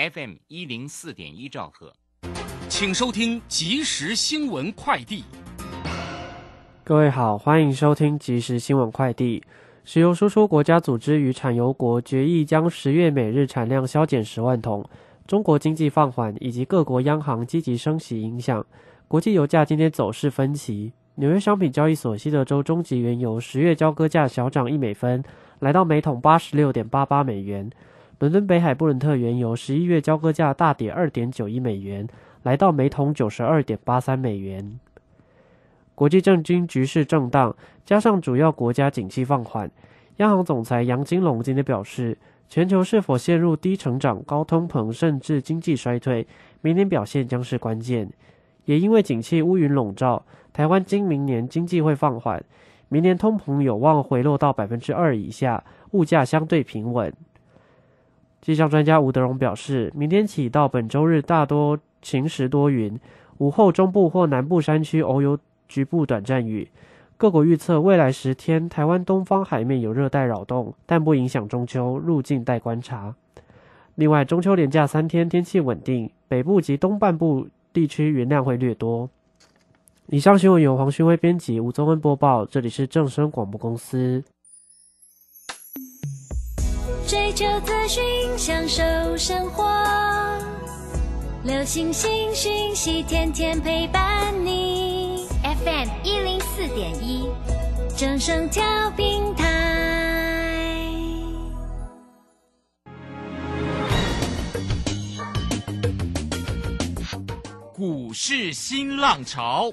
FM 一零四点一兆赫，请收听即时新闻快递。各位好，欢迎收听即时新闻快递。石油输出国家组织与产油国决议将十月每日产量削减十万桶。中国经济放缓以及各国央行积极升息影响，国际油价今天走势分歧。纽约商品交易所西德州中级原油十月交割价小涨一美分，来到每桶八十六点八八美元。伦敦北海布伦特原油十一月交割价大跌二点九一美元，来到每桶九十二点八三美元。国际政经局势震荡，加上主要国家景气放缓，央行总裁杨金龙今天表示。全球是否陷入低成长、高通膨，甚至经济衰退？明年表现将是关键。也因为景气乌云笼罩，台湾今明年经济会放缓，明年通膨有望回落到百分之二以下，物价相对平稳。气象专家吴德荣表示，明天起到本周日大多晴时多云，午后中部或南部山区偶有局部短暂雨。各国预测未来十天，台湾东方海面有热带扰动，但不影响中秋，入境待观察。另外，中秋连假三天天气稳定，北部及东半部地区云量会略多。以上新闻由黄勋威编辑，吴宗恩播报，这里是正声广播公司。追求资讯，享受生活，流星星讯息，天天陪伴你。FM 一零四点一，正声调平台。股市新浪潮，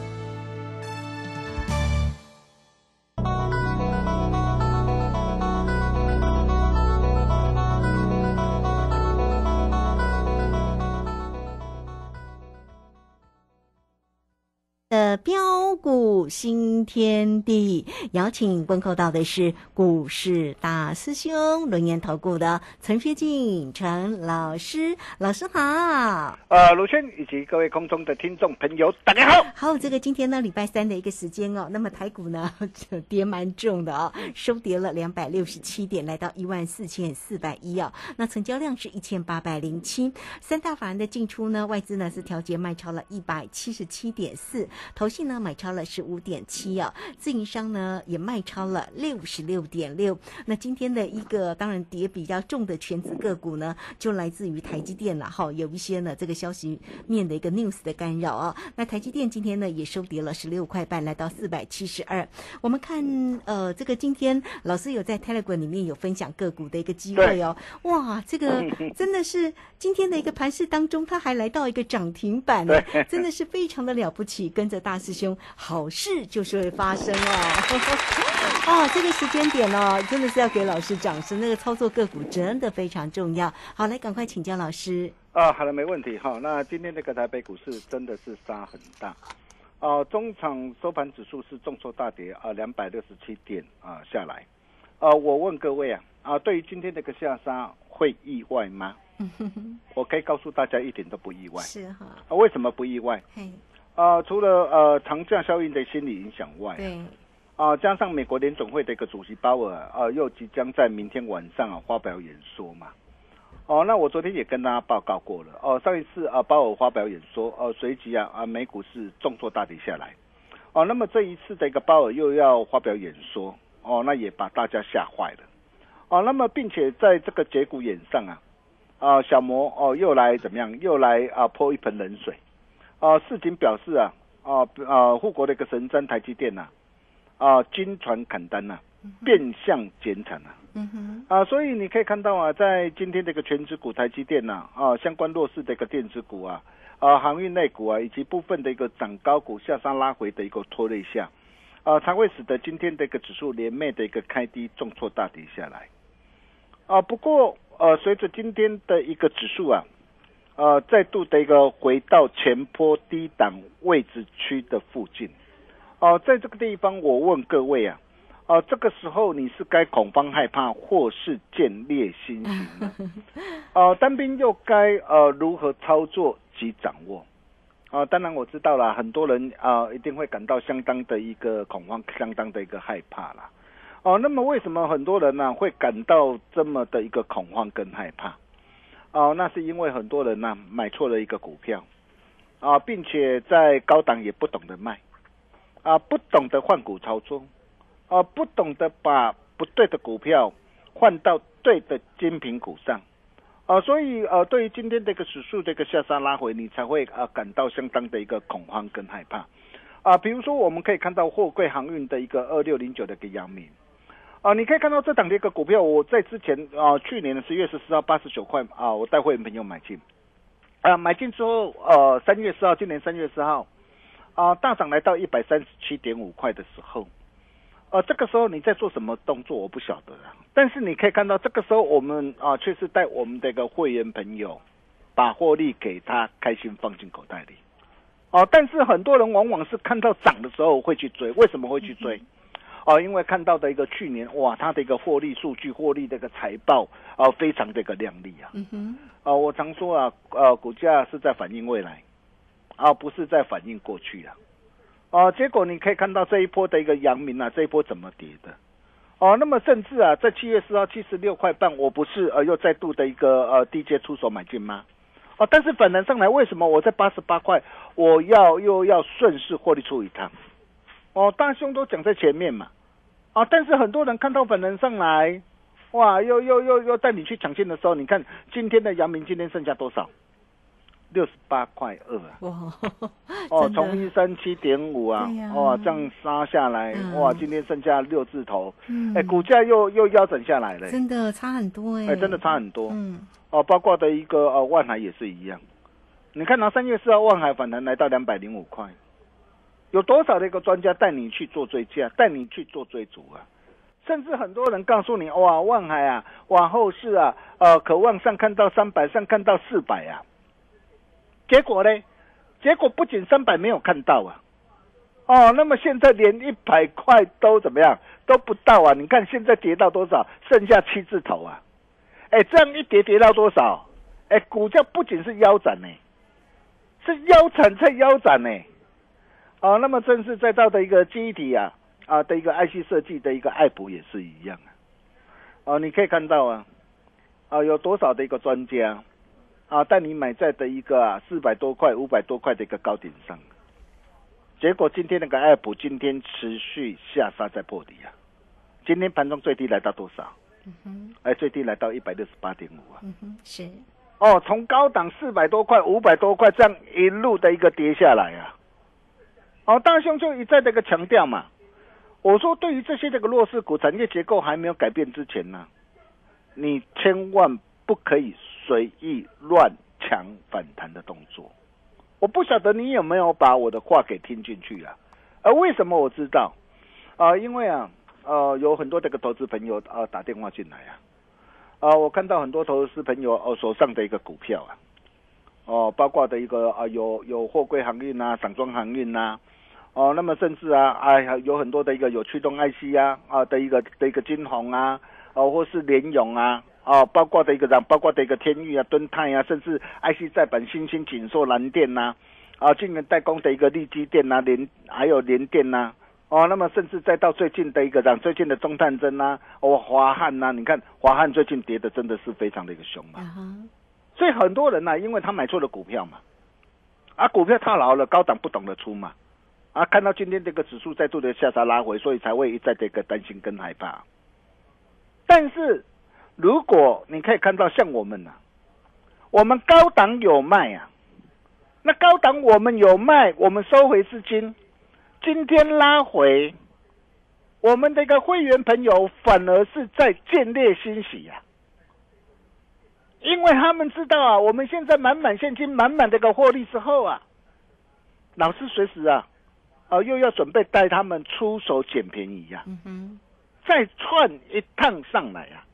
股新天地，邀请问候到的是股市大师兄轮研投顾的陈学进陈老师，老师好。呃，卢轩以及各位空中的听众朋友，大家好。好，这个今天呢，礼拜三的一个时间哦，那么台股呢 跌蛮重的哦，收跌了两百六十七点，来到一万四千四百一哦。那成交量是一千八百零七，三大法人的进出呢，外资呢是调节卖超了一百七十七点四。投信呢买超了十五点七啊，自营商呢也卖超了六十六点六。那今天的一个当然跌比较重的全资个股呢，就来自于台积电了哈，有一些呢这个消息面的一个 news 的干扰啊。那台积电今天呢也收跌了十六块半，来到四百七十二。我们看呃这个今天老师有在 Telegram 里面有分享个股的一个机会哦，哇，这个 真的是今天的一个盘市当中，它还来到一个涨停板，真的是非常的了不起，跟着。大师兄，好事就是会发生哦！哦，这个时间点哦，真的是要给老师掌声。那个操作个股真的非常重要。好，来赶快请教老师。啊，好了，没问题哈。那今天这个台北股市真的是杀很大啊，中场收盘指数是重挫大跌啊，两百六十七点啊下来。啊，我问各位啊啊，对于今天这个下杀会意外吗？我可以告诉大家，一点都不意外。是哈。啊，为什么不意外？嘿。啊，除了呃长假效应的心理影响外，对，啊，加上美国联总会的一个主席鲍尔啊，又即将在明天晚上啊发表演说嘛，哦，那我昨天也跟大家报告过了，哦，上一次啊鲍尔发表演说，呃，随即啊啊美股是重挫大跌下来，哦，那么这一次的一个鲍尔又要发表演说，哦，那也把大家吓坏了，哦，那么并且在这个节骨眼上啊，啊小摩哦又来怎么样，又来啊泼一盆冷水。啊，市井表示啊，啊啊，护国的一个神山台积电呐，啊，金船砍单呐，变相减产呐。嗯哼。啊，所以你可以看到啊，在今天这个全指股台积电呐，啊，相关弱势的一个电子股啊，啊，航运类股啊，以及部分的一个涨高股下杀拉回的一个拖累下，啊，才会使得今天的一个指数连袂的一个开低重挫大跌下来。啊，不过呃，随着今天的一个指数啊。呃，再度的一个回到前坡低档位置区的附近，哦，在这个地方，我问各位啊，哦，这个时候你是该恐慌害怕，或是见猎心情呢？哦，单兵又该呃如何操作及掌握？啊，当然我知道了，很多人啊一定会感到相当的一个恐慌，相当的一个害怕啦。哦，那么为什么很多人呢会感到这么的一个恐慌跟害怕？哦，那是因为很多人呢买错了一个股票，啊，并且在高档也不懂得卖，啊，不懂得换股操作，啊，不懂得把不对的股票换到对的精品股上，啊，所以呃，对于今天这个指数这个下杀拉回，你才会啊感到相当的一个恐慌跟害怕，啊，比如说我们可以看到货柜航运的一个二六零九的一个阳明。啊，你可以看到这档的一个股票，我在之前啊，去年的十月十四号八十九块啊，我带会员朋友买进，啊，买进之后，呃，三月四号，今年三月四号，啊，大涨来到一百三十七点五块的时候，呃，这个时候你在做什么动作，我不晓得啊。但是你可以看到，这个时候我们啊，却是带我们的一个会员朋友，把获利给他开心放进口袋里，哦，但是很多人往往是看到涨的时候会去追，为什么会去追？哦，因为看到的一个去年哇，它的一个获利数据、获利的一个财报啊，非常的一个亮丽啊。嗯哼。啊，我常说啊，呃，股价是在反映未来，而不是在反映过去啊。哦，结果你可以看到这一波的一个阳明啊，这一波怎么跌的？哦，那么甚至啊，在七月四号七十六块半，我不是呃又再度的一个呃低阶出手买进吗？哦，但是反弹上来，为什么我在八十八块，我要又要顺势获利出一趟？哦，大兄都讲在前面嘛，啊，但是很多人看到本人上来，哇，又又又又带你去抢进的时候，你看今天的阳明今天剩下多少？六十八块二啊！哇，哦，从一三七点五啊，哇，这样杀下来，哇，今天剩下六字头，哎，股价又又腰斩下来了，真的差很多哎，哎，真的差很多，嗯，哦，包括的一个呃万海也是一样，你看，拿三月四号万海反弹来到两百零五块。有多少的一个专家带你去做追加，带你去做追逐啊？甚至很多人告诉你，哇，万海啊，往后市啊，呃，渴望上看到三百，上看到四百啊。结果呢？结果不仅三百没有看到啊，哦，那么现在连一百块都怎么样都不到啊？你看现在跌到多少？剩下七字头啊！哎，这样一跌跌到多少？哎，股价不仅是腰斩呢，是腰斩再腰斩呢。啊，那么正是再到的一个记忆体啊，啊的一个 IC 设计的一个爱普也是一样啊，啊，你可以看到啊，啊有多少的一个专家啊带你买在的一个啊四百多块、五百多块的一个高点上，结果今天那个爱普今天持续下杀在破底啊，今天盘中最低来到多少？嗯哼，哎，最低来到一百六十八点五啊。嗯哼，是。哦，从高档四百多块、五百多块这样一路的一个跌下来啊。哦，大兄就一再这个强调嘛，我说对于这些这个弱势股产业结构还没有改变之前呢，你千万不可以随意乱抢反弹的动作。我不晓得你有没有把我的话给听进去啊？而为什么我知道？啊，因为啊，呃，有很多这个投资朋友啊打电话进来啊，啊，我看到很多投资朋友哦手上的一个股票啊，哦，包括的一个啊有有货柜航运呐、散装航运呐。哦，那么甚至啊，哎呀，有很多的一个有驱动 IC 啊，啊的一个的一个金鸿啊，哦，或是联勇啊，哦，包括的一个样，包括的一个天域啊、敦泰啊，甚至 IC 在本新兴锦硕蓝电呐，啊，今年代工的一个利基电呐，联还有联电呐，哦，那么甚至再到最近的一个像，最近的中探针呐，哦，华汉呐，你看华汉最近跌的真的是非常的一个凶嘛，所以很多人呢，因为他买错了股票嘛，啊，股票套牢了，高档不懂得出嘛。啊，看到今天这个指数再度的下杀拉回，所以才会一再的一个担心跟害怕。但是，如果你可以看到像我们呐，我们高档有卖啊，那高档我们有卖，我们收回资金，今天拉回，我们的一个会员朋友反而是在建立欣喜呀，因为他们知道啊，我们现在满满现金、满满的一个获利之后啊，老师随时啊，啊又要准备带他们出手捡便宜呀，再串一趟上来啊，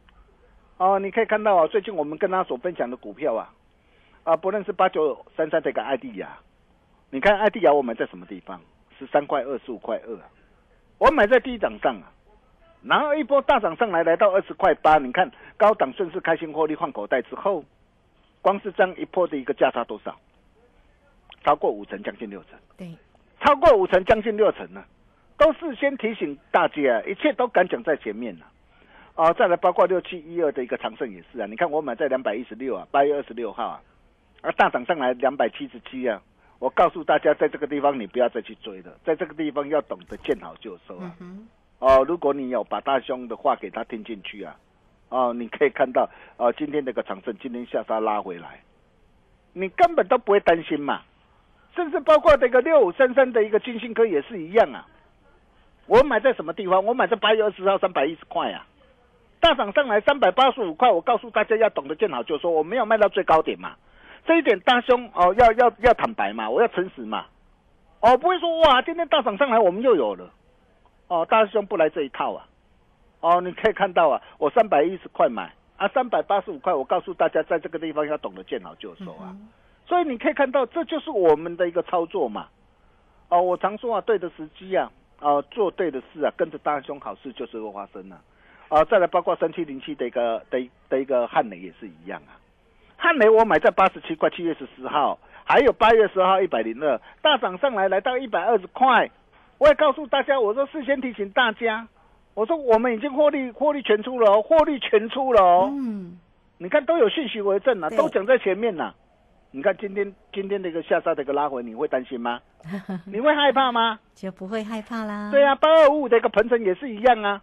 哦，你可以看到啊，最近我们跟他所分享的股票啊。啊，不论是八九三三这个艾迪亚，你看艾迪亚我买在什么地方？十三块二十五块二，我买在低档上啊，然后一波大涨上来，来到二十块八，你看高档顺势开心获利换口袋之后，光是这样一波的一个价差多少？超过五成，将近六成。对，超过五成，将近六成呢，都是先提醒大家，一切都敢讲在前面了。啊，再来包括六七一二的一个长盛也是啊，你看我买在两百一十六啊，八月二十六号啊。而大涨上来两百七十七啊！我告诉大家，在这个地方你不要再去追了，在这个地方要懂得见好就收啊！哦，如果你有把大兄的话给他听进去啊，哦，你可以看到，哦，今天那个长盛今天下杀拉回来，你根本都不会担心嘛。甚至包括这个六五三三的一个金星科也是一样啊。我买在什么地方？我买在八月二十号三百一十块啊，大涨上来三百八十五块。我告诉大家要懂得见好就收，我没有卖到最高点嘛。这一点大兄哦，要要要坦白嘛，我要诚实嘛，哦，不会说哇，今天大涨上来我们又有了，哦，大兄不来这一套啊，哦，你可以看到啊，我三百一十块买啊，三百八十五块，我告诉大家，在这个地方要懂得见好就收啊，所以你可以看到，这就是我们的一个操作嘛，哦，我常说啊，对的时机啊，啊，做对的事啊，跟着大兄好事就是会发生啊，啊，再来包括三七零七的一个的的一个汉雷也是一样啊。汉雷我买在八十七块，七月十四号，还有八月十号一百零二，大涨上来来到一百二十块。我也告诉大家，我说事先提醒大家，我说我们已经获利获利全出了哦，获利全出了哦。嗯，你看都有讯息为证啊，都讲在前面呐。你看今天今天的一个下杀的一个拉回，你会担心吗？你会害怕吗？就不会害怕啦。对啊，八二五五的一个鹏程也是一样啊。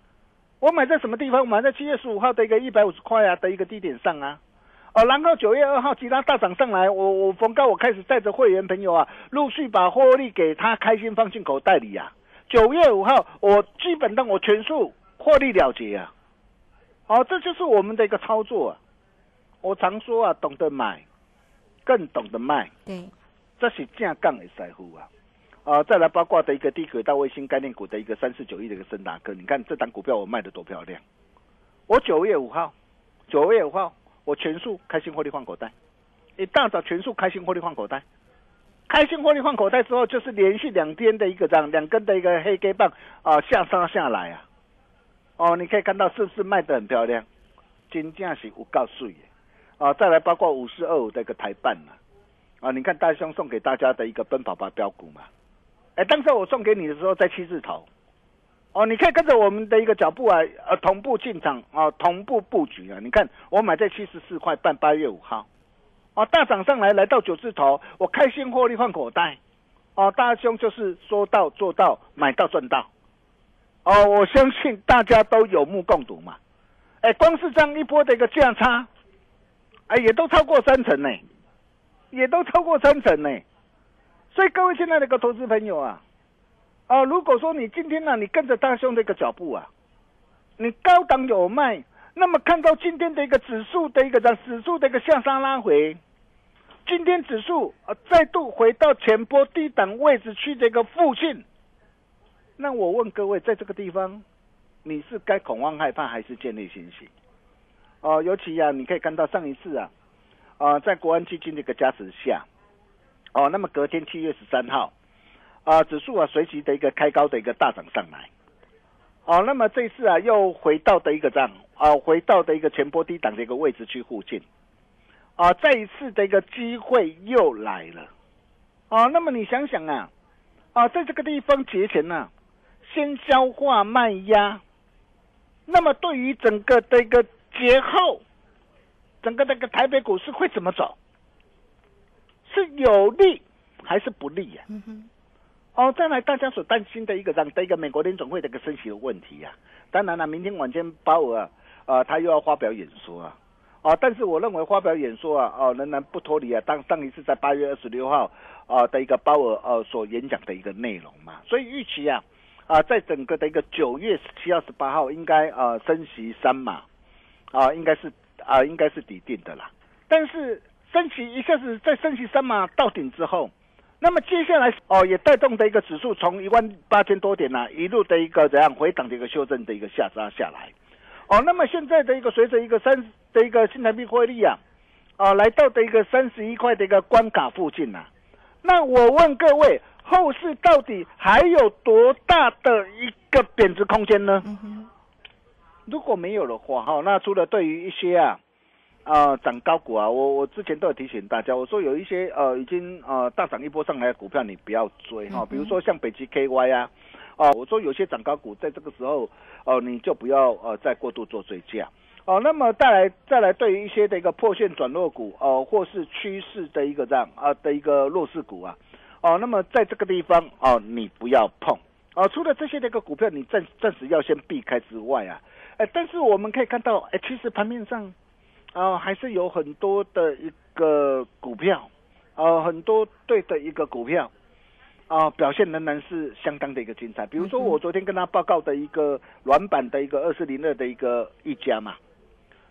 我买在什么地方？买在七月十五号的一个一百五十块啊的一个低点上啊。哦，然后九月二号其他大涨上来，我我逢高我开始带着会员朋友啊，陆续把获利给他开心放进口袋里呀。九月五号我基本上我全数获利了结啊。哦，这就是我们的一个操作啊。我常说啊，懂得买，更懂得卖。对，这是正杠的财富啊。啊，再来包括的一个低轨道卫星概念股的一个三四九亿的一个森达科，你看这档股票我卖的多漂亮。我九月五号，九月五号。我全数开心获利换口袋，一大早全数开心获利换口袋，开心获利换口袋之后，就是连续两天的一个这样两根的一个黑 K 棒啊下杀下来啊，哦，你可以看到是不是卖的很漂亮？金价是五告诉耶啊，再来包括五四二五的一个台办嘛，啊，你看大兄送给大家的一个奔跑吧标股嘛，哎，当时我送给你的时候在七字头。哦，你可以跟着我们的一个脚步啊，呃，同步进场啊，同步布局啊。你看，我买在七十四块半，八月五号，啊，大涨上来来到九字头，我开心获利换口袋，哦，大兄就是说到做到，买到赚到，哦，我相信大家都有目共睹嘛。哎，光是这样一波的一个价差，哎，也都超过三成呢，也都超过三成呢。所以各位现在的个投资朋友啊。啊，如果说你今天呢，你跟着大兄的一个脚步啊，你高档有卖，那么看到今天的一个指数的一个指数的一个向上拉回，今天指数啊再度回到前波低档位置区的一个附近，那我问各位，在这个地方，你是该恐慌害怕还是建立信心？哦，尤其啊，你可以看到上一次啊，啊，在国安基金的一个加持下，哦，那么隔天七月十三号。啊，指数啊，随即的一个开高的一个大涨上来，哦，那么这次啊，又回到的一个涨啊，回到的一个前波低档的一个位置去附近，啊，再一次的一个机会又来了，啊，那么你想想啊，啊，在这个地方节前呢，先消化卖压，那么对于整个的一个节后，整个那个台北股市会怎么走？是有利还是不利呀？哦，再来大家所担心的一个一个美国联总会的一个升息的问题呀，当然了，明天晚间鲍尔啊，他又要发表演说啊，哦，但是我认为发表演说啊，哦，仍然不脱离啊，当上一次在八月二十六号啊的一个鲍尔呃所演讲的一个内容嘛，所以预期啊啊在整个的一个九月十七号、十八号应该啊升息三码啊应该是啊应该是底定的啦，但是升旗一下子在升旗三码到顶之后，那么接下来哦也带动的一个指数从一万八千多点呢一路的一个怎样回档的一个修正的一个下杀下来，哦那么现在的一个随着一个三的一个新台币汇率啊啊来到的一个三十一块的一个关卡附近呐。那我问各位，后市到底还有多大的一个贬值空间呢？如果没有的话，哈，那除了对于一些啊啊涨高股啊，我我之前都有提醒大家，我说有一些呃已经呃大涨一波上来的股票，你不要追哈，比如说像北极 KY 啊，啊，我说有些涨高股在这个时候哦，你就不要呃再过度做追加。哦，那么再来再来，对于一些的一个破线转弱股，哦，或是趋势的一个这样啊的一个弱势股啊，哦，那么在这个地方哦，你不要碰，哦，除了这些的一个股票，你暂暂时要先避开之外啊，哎，但是我们可以看到，哎，其实盘面上啊，还是有很多的一个股票，呃，很多对的一个股票啊，表现仍然是相当的一个精彩。比如说我昨天跟他报告的一个软板的一个二四零二的一个一家嘛。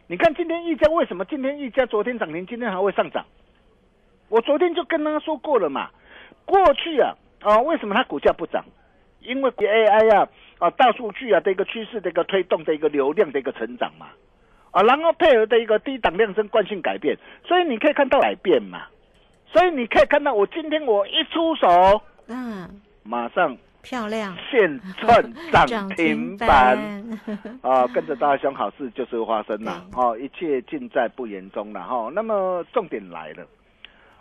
你看今天溢价为什么今天溢价昨天涨停，今天还会上涨？我昨天就跟他说过了嘛。过去啊啊，为什么它股价不涨？因为 AI 啊啊大数据啊的一个趋势的一个推动的一个流量的一个成长嘛啊，然后配合的一个低档量增惯性改变，所以你可以看到改变嘛。所以你可以看到我今天我一出手，嗯，马上。漂亮，现赚涨停板 啊！跟着大兄好事就是发生了哦，一切尽在不言中了哈。那么重点来了，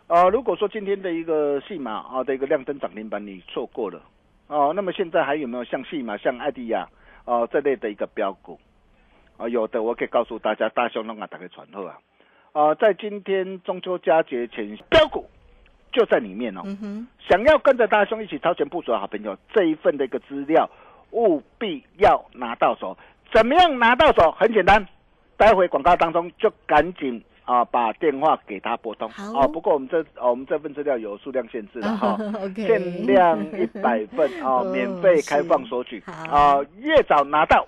呃，如果说今天的一个戏码啊的一个亮灯涨停板你错过了哦，那么现在还有没有像戏码、像艾迪亚哦这类的一个标股啊？有的，我可以告诉大家，大兄弄啊打开传后啊啊，在今天中秋佳节前标股。就在里面哦，想要跟着大兄一起超前部署的好朋友，这一份的一个资料务必要拿到手。怎么样拿到手？很简单，待会广告当中就赶紧啊把电话给他拨通。好，不过我们这我们这份资料有数量限制的哈，限量一百份啊，免费开放索取啊，越早拿到。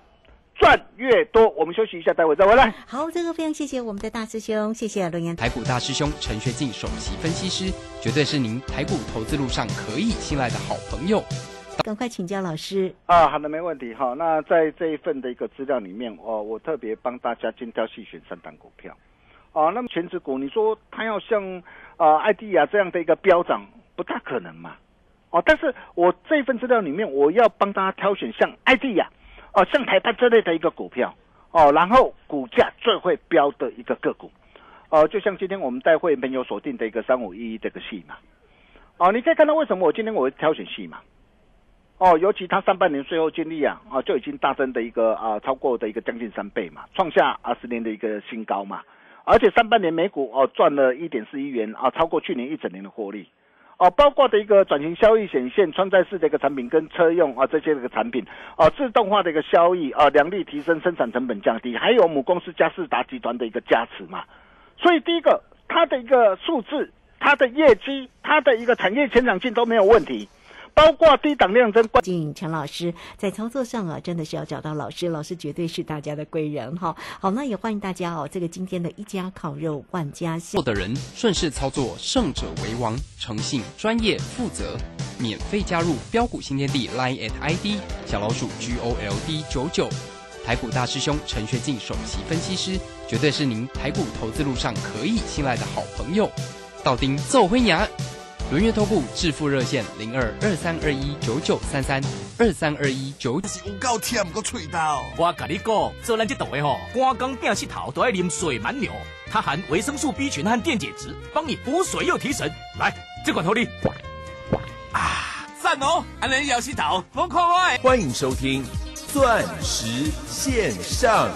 赚越多，我们休息一下，待会再回来。好，这个非常谢谢我们的大师兄，谢谢罗岩台股大师兄陈学进首席分析师，绝对是您台股投资路上可以信赖的好朋友。赶快请教老师啊，好的，没问题哈。那在这一份的一个资料里面哦，我特别帮大家精挑细选三档股票哦。那么全职股，你说它要像啊艾迪亚这样的一个飙涨，不大可能嘛？哦，但是我这份资料里面，我要帮大家挑选像艾迪亚。哦，像台办这类的一个股票，哦，然后股价最会飙的一个个股，哦，就像今天我们带会员朋友锁定的一个三五一一这个戏嘛，哦，你可以看到为什么我今天我会挑选戏嘛，哦，尤其他上半年税后净利啊，啊就已经大增的一个啊超过的一个将近三倍嘛，创下二十年的一个新高嘛，而且上半年每股哦赚了一点四亿元啊，超过去年一整年的获利。哦，包括的一个转型效益显现穿戴式的一个产品跟车用啊这些的一个产品，哦，自动化的一个效益啊，良率提升，生产成本降低，还有母公司嘉士达集团的一个加持嘛。所以第一个，它的一个数字，它的业绩，它的一个产业成长性都没有问题。包括低档量增，关键陈老师在操作上啊，真的是要找到老师，老师绝对是大家的贵人哈。好，那也欢迎大家哦，这个今天的一家烤肉万家香，做的人顺势操作，胜者为王，诚信、专业、负责，免费加入标股新天地 Line at ID 小老鼠 G O L D 九九，台股大师兄陈学进首席分析师，绝对是您台股投资路上可以信赖的好朋友，道丁奏辉牙。轮月投顾致富热线零二二三二一九九三三二三二一九。是有够甜个脆刀。我跟你讲，做咱这道的吼，光刚变石头都要啉水蛮牛，它含维生素 B 群和电解质，帮你补水又提神。来，这款头你。啊，赞哦！还能咬石头，疯狂爱。欢迎收听钻石线上。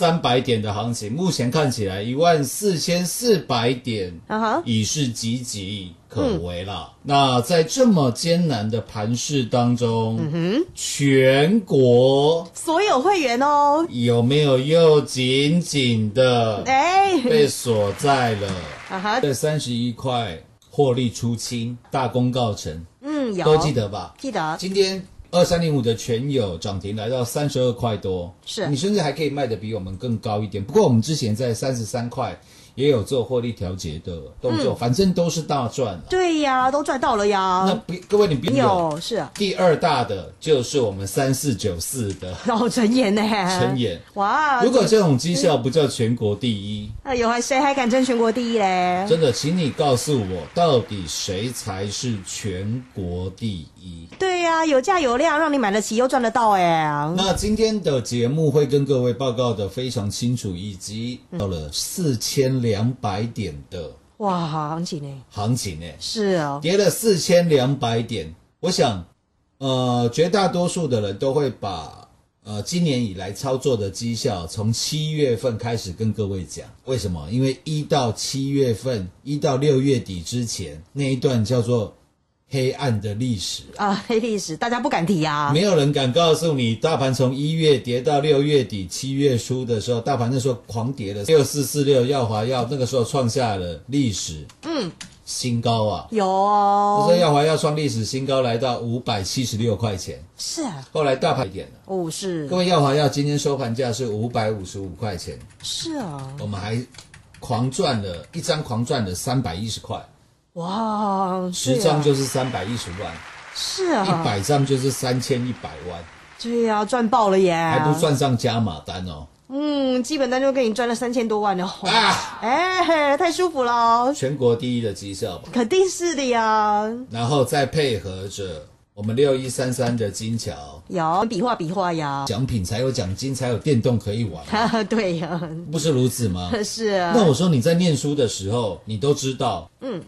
三百点的行情，目前看起来一万四千四百点已是岌岌可危了。那在这么艰难的盘势当中，嗯全国所有会员哦，有没有又紧紧的哎，被锁在了啊哈，这三十一块获利出清，大功告成，嗯，有。都记得吧？记得，今天二三零五的全友涨停来到三十二块多，是你甚至还可以卖的比我们更高一点。不过我们之前在三十三块也有做获利调节的动作，反正都是大赚啊。对呀，都赚到了呀那呀，不，各位你别有有是啊，第二大的就是我们三四九四的 哦，陈妍呢？陈妍。哇，如果这种绩效不叫全国第一，哎呦，还谁还敢争全国第一嘞？真的，请你告诉我，到底谁才是全国第一？对呀，有价有量，让你买得起又赚得到哎。那今天的节目会跟各位报告的非常清楚，以及到了四千两百点的哇，行情呢？行情呢，是哦，跌了四千两百点。我想，呃，绝大多数的人都会把呃今年以来操作的绩效从七月份开始跟各位讲。为什么？因为一到七月份，一到六月底之前那一段叫做黑暗的历史。啊，黑历史大家不敢提啊。没有人敢告诉你，大盘从一月跌到六月底、七月初的时候，大盘那时候狂跌了，六四四六耀华药那个时候创下了历史嗯，新高啊！有那哦时候，耀华药创历史新高，来到五百七十六块钱。是啊，后来大盘一点了，哦是各，位耀华药今天收盘价是五百五十五块钱，是啊，我们还狂赚了一张，狂赚了三百一十块，哇，十张就是三百一十万，是啊，一百张就是三千一百万，对呀，赚爆了耶，还不算上加码单哦。嗯，基本单就给你赚了三千多万哦，啊，哎，太舒服了，全国第一的绩效吧。肯定是的呀，然后再配合着我们六一三三的金桥。有比划比划呀，奖品，才有奖金，才有电动可以玩，哈哈，对呀，不是如此吗？是啊，那我说你在念书的时候，你都知道，嗯，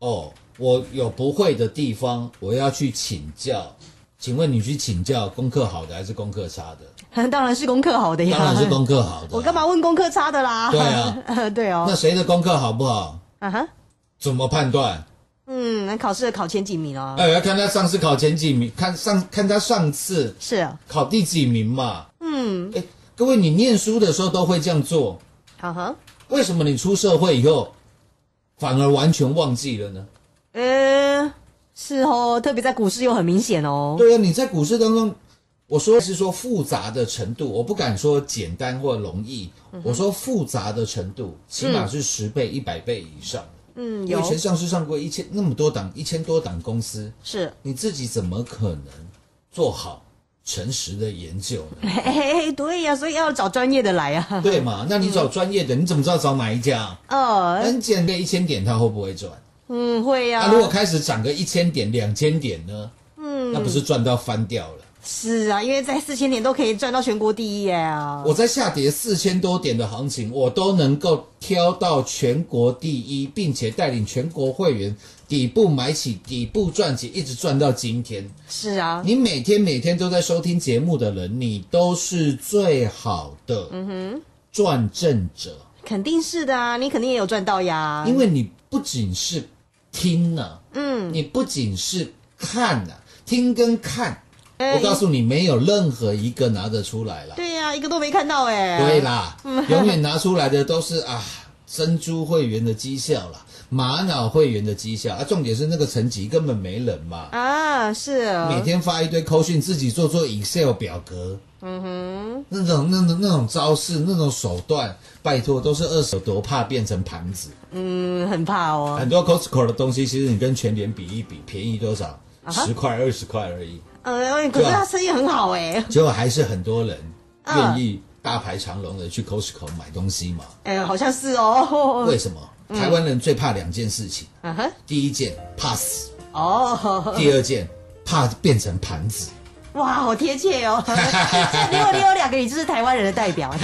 哦，我有不会的地方，我要去请教。请问你去请教功课好的还是功课差的？当然是功课好的呀，当然是功课好的。我干嘛问功课差的啦？对啊，对哦，那谁的功课好不好？啊哈，怎么判断？嗯，那考试考前几名哦，哎，要看他上次考前几名，看上看他上次是啊，考第几名嘛。嗯，哎，各位，你念书的时候都会这样做，啊哈，为什么你出社会以后反而完全忘记了呢？呃，是哦，特别在股市又很明显哦，对啊，你在股市当中，我说是说复杂的程度，我不敢说简单或容易，嗯我说复杂的程度，起码是十倍、一百倍以上。嗯，有因为全上市上过一千那么多档，一千多档公司，是，你自己怎么可能做好诚实的研究呢？嘿，对呀，所以要找专业的来啊，对嘛？那你找专业的，你怎么知道找哪一家？哦，很简单，一千点它会不会赚？嗯，会呀、啊，如果开始涨个一千点、两千点呢？嗯，那不是赚到翻掉了？是啊，因为在四千点都可以赚到全国第一呀，我在下跌四千多点的行情，我都能够挑到全国第一，并且带领全国会员底部买起、底部赚起，一直赚到今天。是啊，你每天每天都在收听节目的人，你都是最好的嗯哼，赚正者，肯定是的啊，你肯定也有赚到呀，因为你不仅是听呢、嗯，你不仅是看啊、听跟看，哎我告诉你，没有任何一个拿得出来了。对呀、一个都没看到哎，对啦，嗯永远拿出来的都是啊珍珠会员的绩效啦，玛瑙会员的绩效啊，重点是那个层级根本没人嘛，啊，是哦，每天发一堆扣讯，自己做做 Excel 表格，嗯哼，那种那种那种招式、那种手段，拜托都是二手，多怕变成盘子。嗯，很怕哦，很多 Costco 的东西，其实你跟全联比一比，便宜多少？十块二十块而已。呃，可是他生意很好哎，结果还是很多人愿意大排长龙的去 Costco 买东西嘛。哎，好像是哦。为什么？台湾人最怕两件事情。嗯哼。第一件怕死。哦。第二件怕变成盘子。哇，好贴切哦！如果你有两个，你就是台湾人的代表。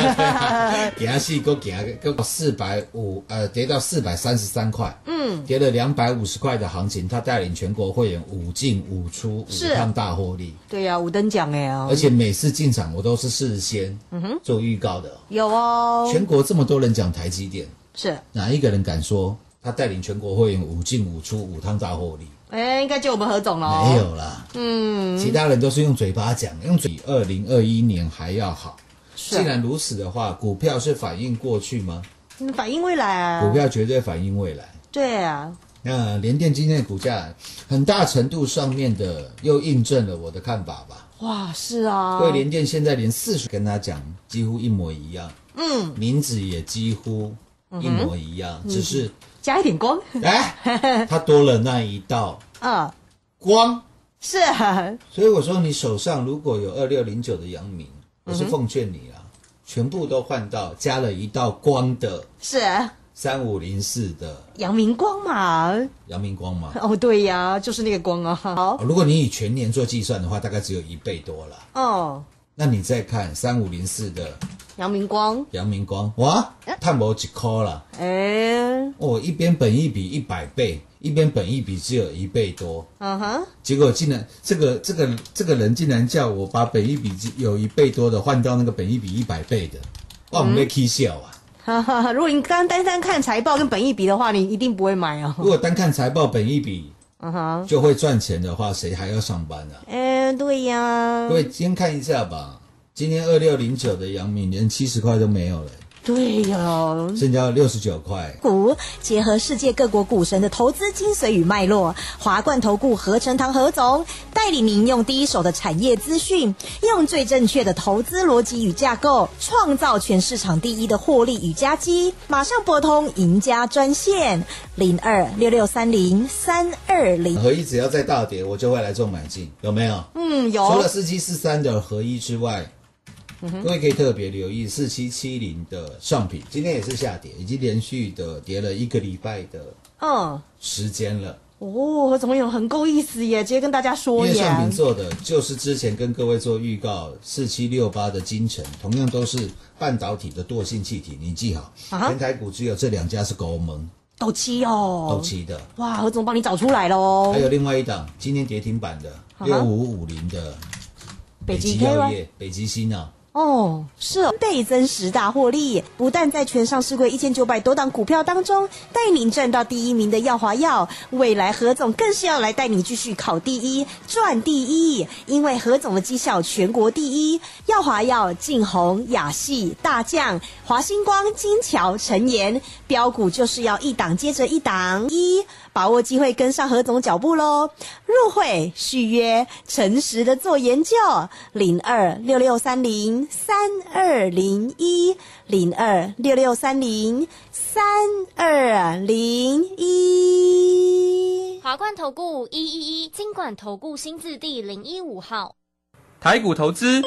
给他细哥，给他个四百五，呃，跌到四百三十三块，嗯，跌了两百五十块的行情，他带领全国会员五进五出，五趟大获利。对呀，五等奖哎而且每次进场我都是事先做预告的。有哦，全国这么多人讲台积电，是哪一个人敢说他带领全国会员五进五出，五趟大获利？哎，应该就我们何总了。没有啦，嗯，其他人都是用嘴巴讲，用嘴。二零二一年还要好。既然如此的话，股票是反映过去吗？反映未来啊。股票绝对反映未来。对啊。那联电今天的股价，很大程度上面的又印证了我的看法吧。哇，是啊。对联电现在连四十跟他讲几乎一模一样，嗯，名字也几乎一模一样，只是。加一点光，哎，它多了那一道 啊光，是。啊，所以我说你手上如果有二六零九的阳明，我是奉劝你啊，全部都换到加了一道光的，是。三五零四的阳明光嘛，阳明光嘛，哦对呀，就是那个光啊，好，如果你以全年做计算的话，大概只有一倍多了，哦，那你再看三五零四的。阳明光，阳明光，哇，探无一颗了，哎，哦，一边本一比一百倍，一边本一比只有一倍多，嗯哼，结果竟然这个这个这个人竟然叫我把本一比有一倍多的换到那个本一比一百倍的，哇，我们被气笑啊！哈哈，如果你刚单单看财报跟本一比的话，你一定不会买哦。如果单看财报本一比，嗯哼，就会赚钱的话，谁还要上班呢？嗯，对呀，各位先看一下吧。今天二六零九的阳明连七十块都没有了。对呀，剩下六十九块。股结合世界各国股神的投资精髓与脉络，华冠投顾何成堂何总带领您用第一手的产业资讯，用最正确的投资逻辑与架构，创造全市场第一的获利与加绩。马上拨通赢家专线零二六六三零三二零。合一只要在大跌，我就会来做买进，有没有？嗯，有。除了四七四三的合一之外。各位可以特别留意四七七零的上品，今天也是下跌，已经连续的跌了一个礼拜的嗯时间了。哦，怎么有很够意思耶？直接跟大家说，因为上品做的就是之前跟各位做预告四七六八的金城，同样都是半导体的惰性气体，你记好，全台股只有这两家是高蒙，都七哦，斗七的。哇，何总帮你找出来喽。还有另外一档今天跌停板的六五五零的北极药业，北极星啊。哦，是倍增十大获利，不但在全上市柜一千九百多档股票当中带您赚到第一名的耀华药，未来何总更是要来带你继续考第一、赚第一，因为何总的绩效全国第一。耀华药、晋宏、雅系、大将、华星光、金桥、陈岩，标股就是要一档接着一档一。把握机会，跟上何总脚步喽！入会续约，诚实的做研究，零二六六三零三二零一，零二六六三零三二零一。华冠投顾一一一金管投顾新字第零一五号，台股投资。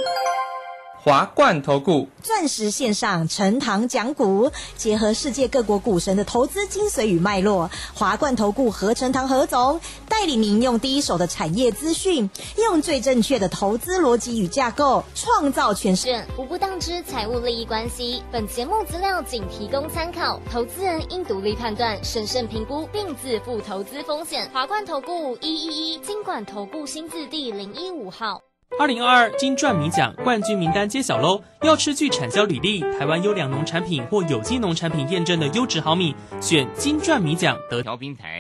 华冠投顾钻石线上陈堂讲股，结合世界各国股神的投资精髓与脉络，华冠投顾何成堂何总带领您用第一手的产业资讯，用最正确的投资逻辑与架构，创造全胜无不当之财务利益关系。本节目资料仅提供参考，投资人应独立判断、审慎评估，并自负投资风险。华冠投顾一一一金管投顾新字第零一五号。二零二二金钻米奖冠军名单揭晓喽！要吃具产销履历、台湾优良农产品或有机农产品验证的优质好米，选金钻米奖得调平台。